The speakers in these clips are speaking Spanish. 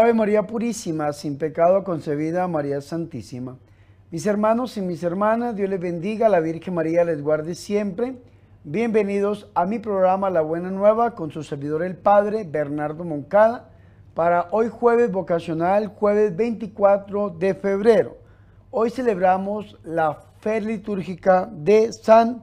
Ave María Purísima, sin pecado concebida, María Santísima. Mis hermanos y mis hermanas, Dios les bendiga, la Virgen María les guarde siempre. Bienvenidos a mi programa La Buena Nueva con su servidor el Padre Bernardo Moncada para hoy jueves vocacional, jueves 24 de febrero. Hoy celebramos la fe litúrgica de San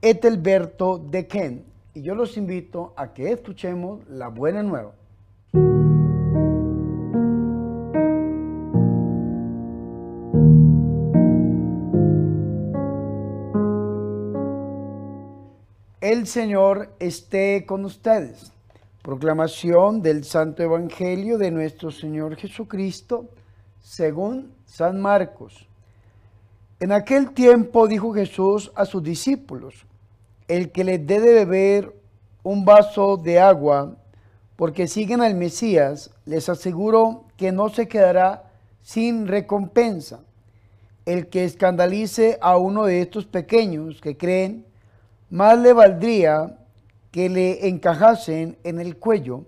Etelberto de Ken y yo los invito a que escuchemos la Buena Nueva. El Señor esté con ustedes. Proclamación del Santo Evangelio de nuestro Señor Jesucristo según San Marcos. En aquel tiempo dijo Jesús a sus discípulos, el que les dé de beber un vaso de agua, porque siguen al Mesías, les aseguro que no se quedará sin recompensa. El que escandalice a uno de estos pequeños que creen, más le valdría que le encajasen en el cuello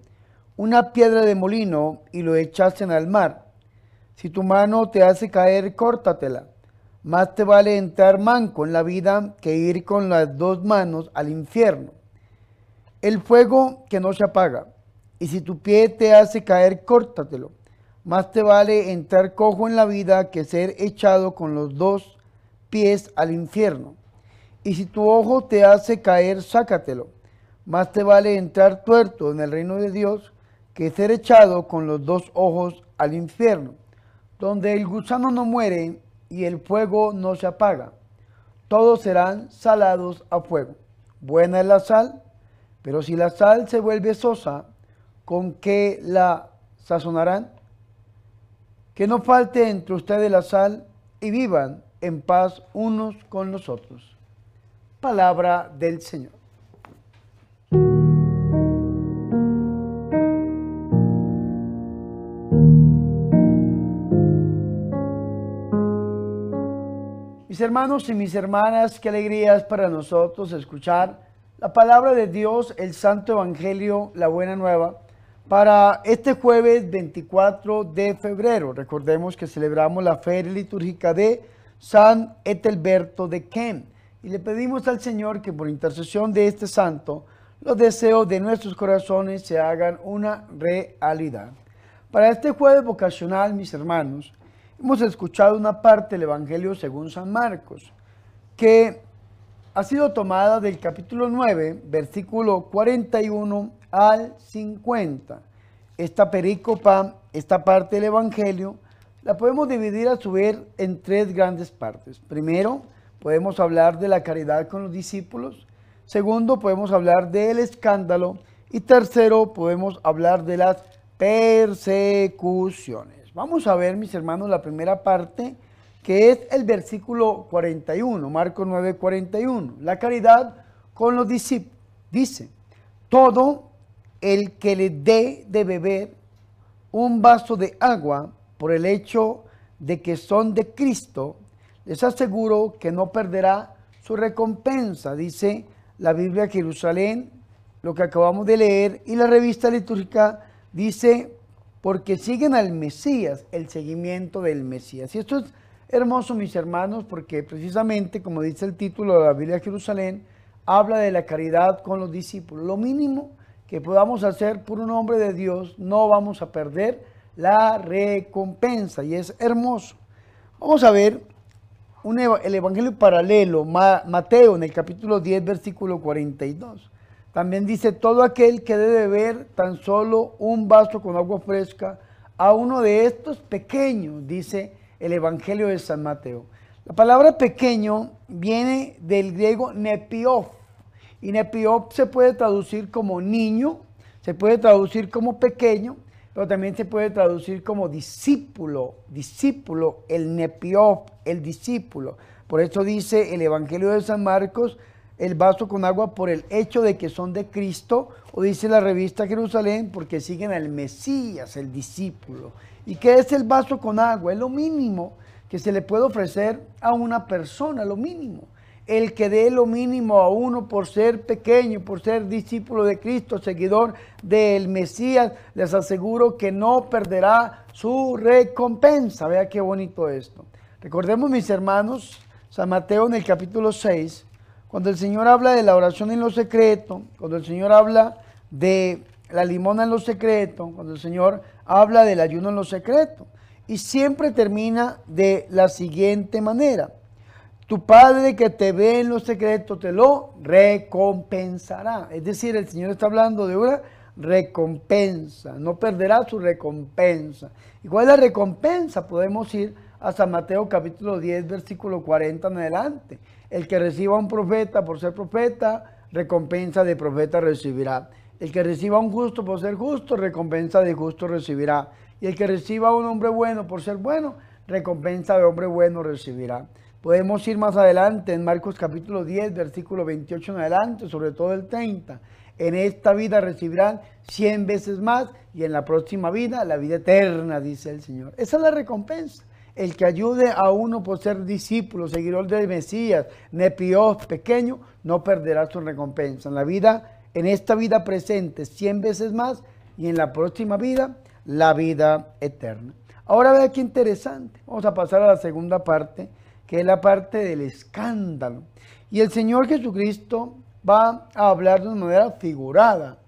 una piedra de molino y lo echasen al mar. Si tu mano te hace caer, córtatela. Más te vale entrar manco en la vida que ir con las dos manos al infierno. El fuego que no se apaga. Y si tu pie te hace caer, córtatelo. Más te vale entrar cojo en la vida que ser echado con los dos pies al infierno. Y si tu ojo te hace caer, sácatelo. Más te vale entrar tuerto en el reino de Dios que ser echado con los dos ojos al infierno, donde el gusano no muere y el fuego no se apaga. Todos serán salados a fuego. Buena es la sal, pero si la sal se vuelve sosa, ¿con qué la sazonarán? Que no falte entre ustedes la sal y vivan en paz unos con los otros. Palabra del Señor. Mis hermanos y mis hermanas, qué alegría es para nosotros escuchar la palabra de Dios, el Santo Evangelio, la Buena Nueva, para este jueves 24 de febrero. Recordemos que celebramos la feria litúrgica de San Etelberto de Ken. Y le pedimos al Señor que por intercesión de este santo, los deseos de nuestros corazones se hagan una realidad. Para este jueves vocacional, mis hermanos, hemos escuchado una parte del Evangelio según San Marcos, que ha sido tomada del capítulo 9, versículo 41 al 50. Esta perícopa, esta parte del Evangelio, la podemos dividir a su vez en tres grandes partes. Primero, podemos hablar de la caridad con los discípulos. Segundo, podemos hablar del escándalo. Y tercero, podemos hablar de las persecuciones. Vamos a ver, mis hermanos, la primera parte, que es el versículo 41, Marcos 9, 41. La caridad con los discípulos. Dice, todo el que le dé de beber un vaso de agua por el hecho de que son de Cristo, les aseguro que no perderá su recompensa, dice la Biblia Jerusalén, lo que acabamos de leer, y la revista litúrgica dice porque siguen al Mesías, el seguimiento del Mesías. Y esto es hermoso, mis hermanos, porque precisamente, como dice el título de la Biblia Jerusalén, habla de la caridad con los discípulos. Lo mínimo que podamos hacer por un hombre de Dios, no vamos a perder la recompensa. Y es hermoso. Vamos a ver el Evangelio paralelo, Mateo, en el capítulo 10, versículo 42. También dice, todo aquel que debe beber tan solo un vaso con agua fresca a uno de estos pequeños, dice el Evangelio de San Mateo. La palabra pequeño viene del griego nepios. Y nepios se puede traducir como niño, se puede traducir como pequeño, pero también se puede traducir como discípulo, discípulo, el nepios, el discípulo. Por eso dice el Evangelio de San Marcos, el vaso con agua por el hecho de que son de Cristo, o dice la revista Jerusalén, porque siguen al Mesías, el discípulo. ¿Y qué es el vaso con agua? Es lo mínimo que se le puede ofrecer a una persona, lo mínimo. El que dé lo mínimo a uno por ser pequeño, por ser discípulo de Cristo, seguidor del Mesías, les aseguro que no perderá su recompensa. Vea qué bonito esto. Recordemos, mis hermanos, San Mateo en el capítulo 6, cuando el Señor habla de la oración en lo secreto, cuando el Señor habla de la limona en lo secreto, cuando el Señor habla del ayuno en lo secreto. Y siempre termina de la siguiente manera. Tu Padre que te ve en los secretos te lo recompensará. Es decir, el Señor está hablando de una recompensa. No perderá su recompensa. ¿Y cuál es la recompensa? Podemos ir a San Mateo capítulo 10, versículo 40 en adelante. El que reciba a un profeta por ser profeta, recompensa de profeta recibirá. El que reciba a un justo por ser justo, recompensa de justo recibirá. Y el que reciba a un hombre bueno por ser bueno, recompensa de hombre bueno recibirá. Podemos ir más adelante en Marcos capítulo 10, versículo 28 en adelante, sobre todo el 30. En esta vida recibirán 100 veces más y en la próxima vida la vida eterna, dice el Señor. Esa es la recompensa. El que ayude a uno por ser discípulo, seguidor del Mesías, nepios, pequeño, no perderá su recompensa. En la vida, en esta vida presente, 100 veces más y en la próxima vida, la vida eterna. Ahora vea qué interesante. Vamos a pasar a la segunda parte que es la parte del escándalo. Y el Señor Jesucristo va a hablar de una manera figurada.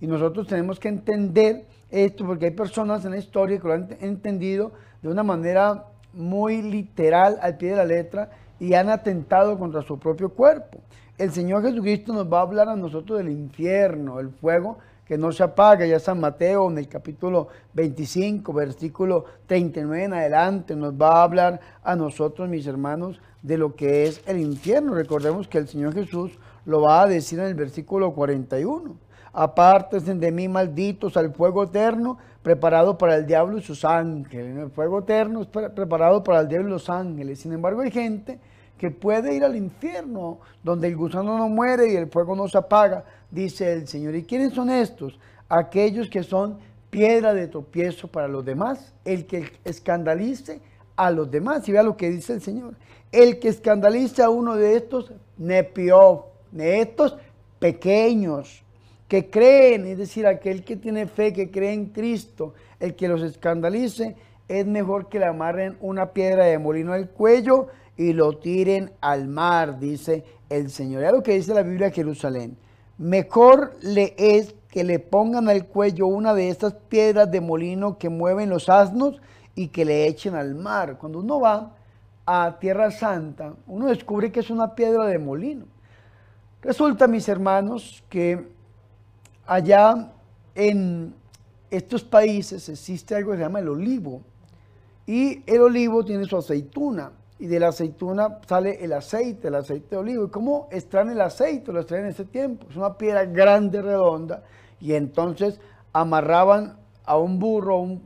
Y nosotros tenemos que entender esto porque hay personas en la historia que lo han entendido de una manera muy literal al pie de la letra y han atentado contra su propio cuerpo. El Señor Jesucristo nos va a hablar a nosotros del infierno, el fuego que no se apaga. Ya San Mateo en el capítulo 25, versículo 39 en adelante, nos va a hablar a nosotros, mis hermanos, de lo que es el infierno. Recordemos que el Señor Jesús lo va a decir en el versículo 41. Apártense de mí, malditos, al fuego eterno preparado para el diablo y sus ángeles. El fuego eterno es preparado para el diablo y los ángeles. Sin embargo, hay gente que puede ir al infierno, donde el gusano no muere y el fuego no se apaga, dice el Señor. ¿Y quiénes son estos? Aquellos que son piedra de tropiezo para los demás, el que escandalice a los demás. Y vea lo que dice el Señor. El que escandalice a uno de estos, nepió, de estos pequeños, que creen, es decir, aquel que tiene fe, que cree en Cristo, el que los escandalice, es mejor que le amarren una piedra de molino al cuello y lo tiren al mar, dice el Señor. Es lo que dice la Biblia de Jerusalén. Mejor le es que le pongan al cuello una de estas piedras de molino que mueven los asnos y que le echen al mar. Cuando uno va a Tierra Santa, uno descubre que es una piedra de molino. Resulta, mis hermanos, que allá en estos países existe algo que se llama el olivo. Y el olivo tiene su aceituna y de la aceituna sale el aceite, el aceite de olivo. ¿Y cómo extraen el aceite? Lo extraen en ese tiempo. Es una piedra grande, redonda, y entonces amarraban a un burro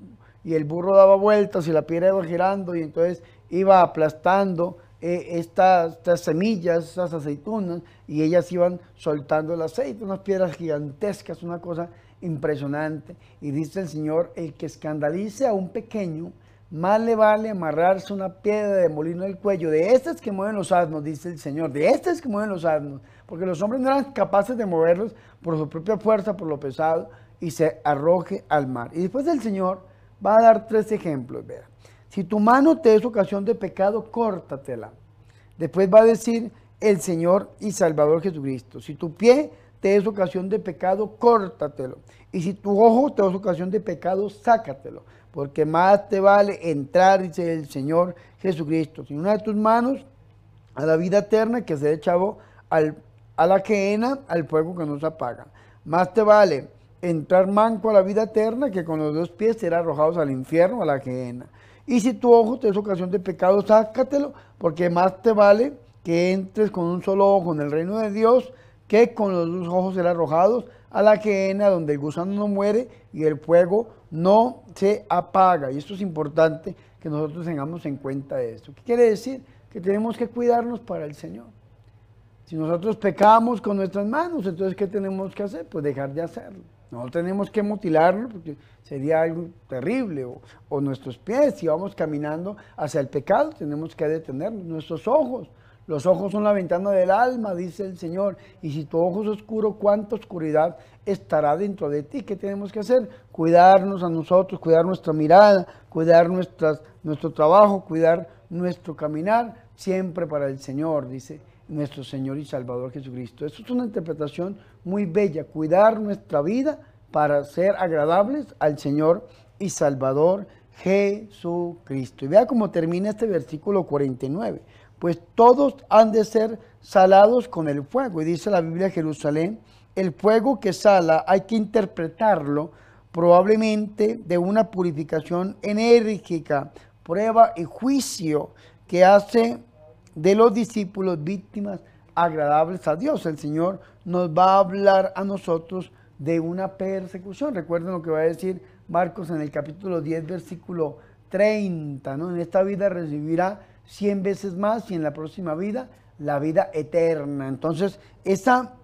y el burro daba vueltas y la piedra iba girando y entonces iba aplastando eh, estas, estas, semillas, estas aceitunas, y ellas iban soltando el aceite, unas piedras gigantescas, una cosa impresionante. Y dice el Señor, el que escandalice a un pequeño, más le vale amarrarse una piedra de molino del cuello, de estas que mueven los asnos, dice el Señor, de estas que mueven los asnos, porque los hombres no eran capaces de moverlos por su propia fuerza, por lo pesado, y se arroje al mar. Y después el Señor va a dar tres ejemplos, vea. Si tu mano te es ocasión de pecado, córtatela. Después va a decir el Señor y Salvador Jesucristo. Si tu pie te es ocasión de pecado, córtatelo. Y si tu ojo te es ocasión de pecado, sácatelo porque más te vale entrar, dice el Señor Jesucristo, sin una de tus manos a la vida eterna que se echado al, a la quena, al fuego que no se apaga. Más te vale entrar manco a la vida eterna que con los dos pies ser arrojados al infierno, a la quena. Y si tu ojo te es ocasión de pecado, sácatelo, porque más te vale que entres con un solo ojo en el reino de Dios que con los ojos ser arrojados a la quena donde el gusano no muere y el fuego no se apaga. Y esto es importante que nosotros tengamos en cuenta esto. ¿Qué quiere decir? Que tenemos que cuidarnos para el Señor. Si nosotros pecamos con nuestras manos, entonces ¿qué tenemos que hacer? Pues dejar de hacerlo. No tenemos que mutilarlo porque sería algo terrible. O, o nuestros pies, si vamos caminando hacia el pecado, tenemos que detenernos. Nuestros ojos, Los ojos son la ventana del alma, dice el Señor. Y si tu ojo es oscuro, ¿cuánta oscuridad estará dentro de ti? ¿Qué tenemos que hacer? Cuidarnos a nosotros, cuidar nuestra mirada, cuidar nuestro trabajo, cuidar nuestro caminar, siempre para el Señor, dice nuestro Señor y Salvador Jesucristo. Eso es una interpretación muy bella, cuidar nuestra vida para ser agradables al Señor y Salvador Jesucristo. Y vea cómo termina este versículo 49 pues todos han de ser salados con el fuego. Y dice la Biblia Jerusalén, el fuego que sala hay que interpretarlo probablemente de una purificación enérgica, prueba y juicio que hace de los discípulos víctimas agradables a Dios. El Señor nos va a hablar a nosotros de una persecución. Recuerden lo que va a decir Marcos en el capítulo 10, versículo 30, ¿no? En esta vida recibirá cien veces más y en la próxima vida la vida eterna. Entonces, esa,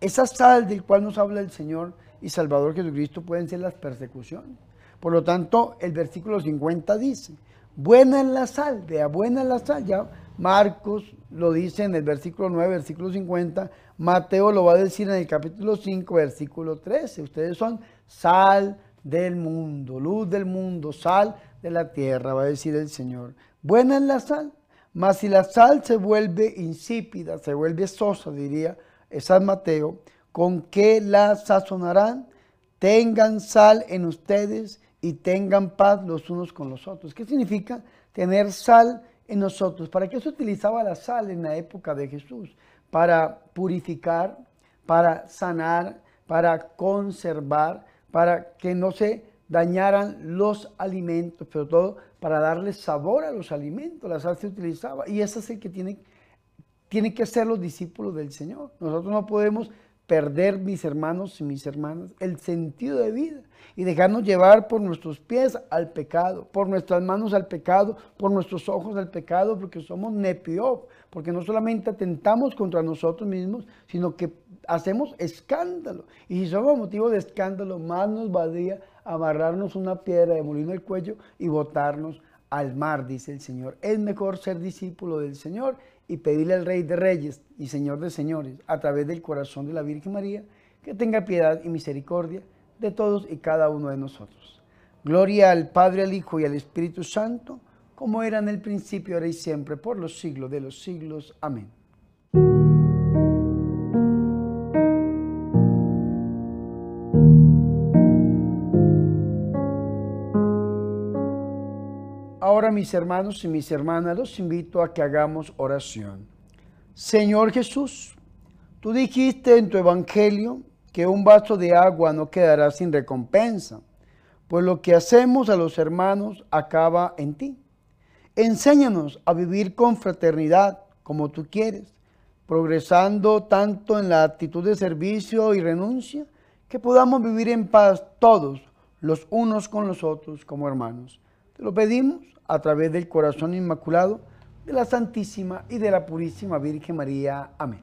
esa sal del cual nos habla el Señor y Salvador Jesucristo pueden ser las persecuciones. Por lo tanto, el versículo 50 dice, buena es la sal, vea, buena es la sal. Ya Marcos lo dice en el versículo 9, versículo 50, Mateo lo va a decir en el capítulo 5, versículo 13. Ustedes son sal del mundo, luz del mundo, sal de la tierra, va a decir el Señor. Buena es la sal, mas si la sal se vuelve insípida, se vuelve sosa, diría San Mateo, ¿con qué la sazonarán? Tengan sal en ustedes y tengan paz los unos con los otros. ¿Qué significa tener sal en nosotros? ¿Para qué se utilizaba la sal en la época de Jesús? Para purificar, para sanar, para conservar, para que no se dañaran los alimentos, pero todo para darle sabor a los alimentos. La sal se utilizaba y ese es el que tiene, tiene que ser los discípulos del Señor. Nosotros no podemos perder, mis hermanos y mis hermanas, el sentido de vida y dejarnos llevar por nuestros pies al pecado, por nuestras manos al pecado, por nuestros ojos al pecado, porque somos nepiop, porque no solamente atentamos contra nosotros mismos, sino que hacemos escándalo. Y si somos motivo de escándalo, más nos valdría amarrarnos una piedra de molino al cuello y botarnos al mar, dice el Señor. Es mejor ser discípulo del Señor y pedirle al Rey de Reyes y Señor de Señores, a través del corazón de la Virgen María, que tenga piedad y misericordia de todos y cada uno de nosotros. Gloria al Padre, al Hijo y al Espíritu Santo, como era en el principio, ahora y siempre, por los siglos de los siglos. Amén. Mis hermanos y mis hermanas, los invito a que hagamos oración. Señor Jesús, tú dijiste en tu Evangelio que un vaso de agua no quedará sin recompensa, pues lo que hacemos a los hermanos acaba en ti. Enséñanos a vivir con fraternidad como tú quieres, progresando tanto en la actitud de servicio y renuncia, que podamos vivir en paz todos, los unos con los otros como hermanos. Te lo pedimos a través del corazón inmaculado de la Santísima y de la Purísima Virgen María. Amén.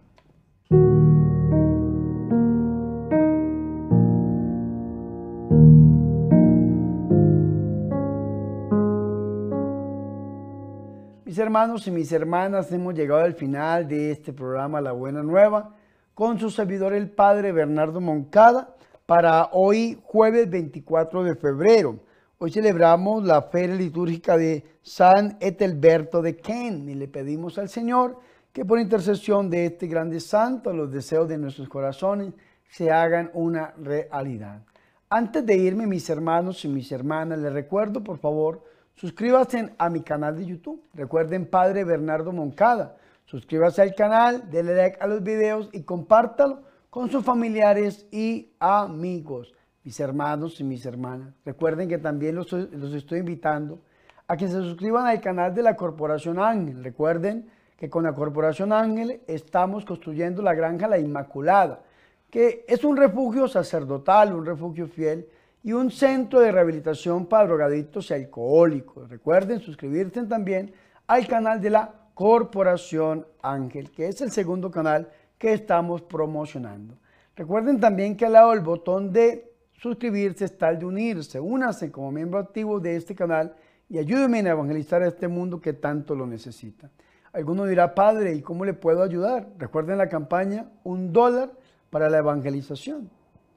Mis hermanos y mis hermanas, hemos llegado al final de este programa La Buena Nueva con su servidor el Padre Bernardo Moncada para hoy jueves 24 de febrero. Hoy celebramos la feria litúrgica de San Etelberto de Ken y le pedimos al Señor que por intercesión de este grande santo los deseos de nuestros corazones se hagan una realidad. Antes de irme, mis hermanos y mis hermanas, les recuerdo, por favor, suscríbanse a mi canal de YouTube. Recuerden, Padre Bernardo Moncada. Suscríbase al canal, denle like a los videos y compártalo con sus familiares y amigos mis hermanos y mis hermanas. Recuerden que también los, estoy invitando a que se suscriban al canal de la Corporación Ángel. Recuerden que con la Corporación Ángel estamos construyendo la Granja La Inmaculada, que es un refugio sacerdotal, un refugio fiel y un centro de rehabilitación para drogadictos y alcohólicos. Recuerden suscribirse también al canal de la Corporación Ángel, que es el segundo canal que estamos promocionando. Recuerden también que al lado del botón de suscribirse es tal de unirse. Únase como miembro activo de este canal y ayúdenme a evangelizar a este mundo que tanto lo necesita. Alguno dirá, Padre, ¿y cómo le puedo ayudar? Recuerden la campaña, un dólar para la evangelización.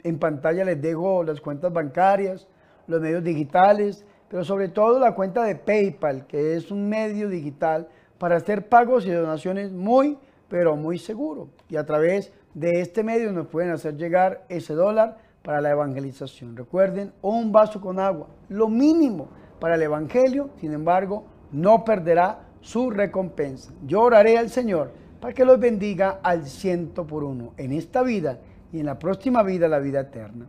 En pantalla les dejo las cuentas bancarias, los medios digitales, pero sobre todo la cuenta de PayPal, que es un medio digital para hacer pagos y donaciones muy, pero muy seguro. Y a través de este medio nos pueden hacer llegar ese dólar para la evangelización. Recuerden, un vaso con agua, lo mínimo para el Evangelio, sin embargo, no perderá su recompensa. Yo oraré al Señor para que los bendiga al ciento por uno en esta vida y en la próxima vida, la vida eterna.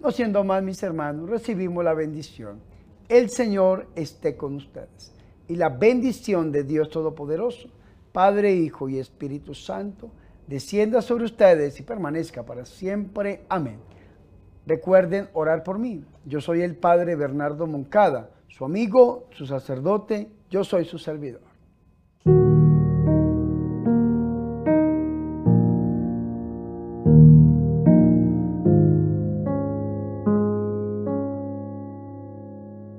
No siendo más, mis hermanos, recibimos la bendición. El Señor esté con ustedes. Y la bendición de Dios Todopoderoso, Padre, Hijo y Espíritu Santo, descienda sobre ustedes y permanezca para siempre. Amén. Recuerden orar por mí. Yo soy el Padre Bernardo Moncada, su amigo, su sacerdote, yo soy su servidor.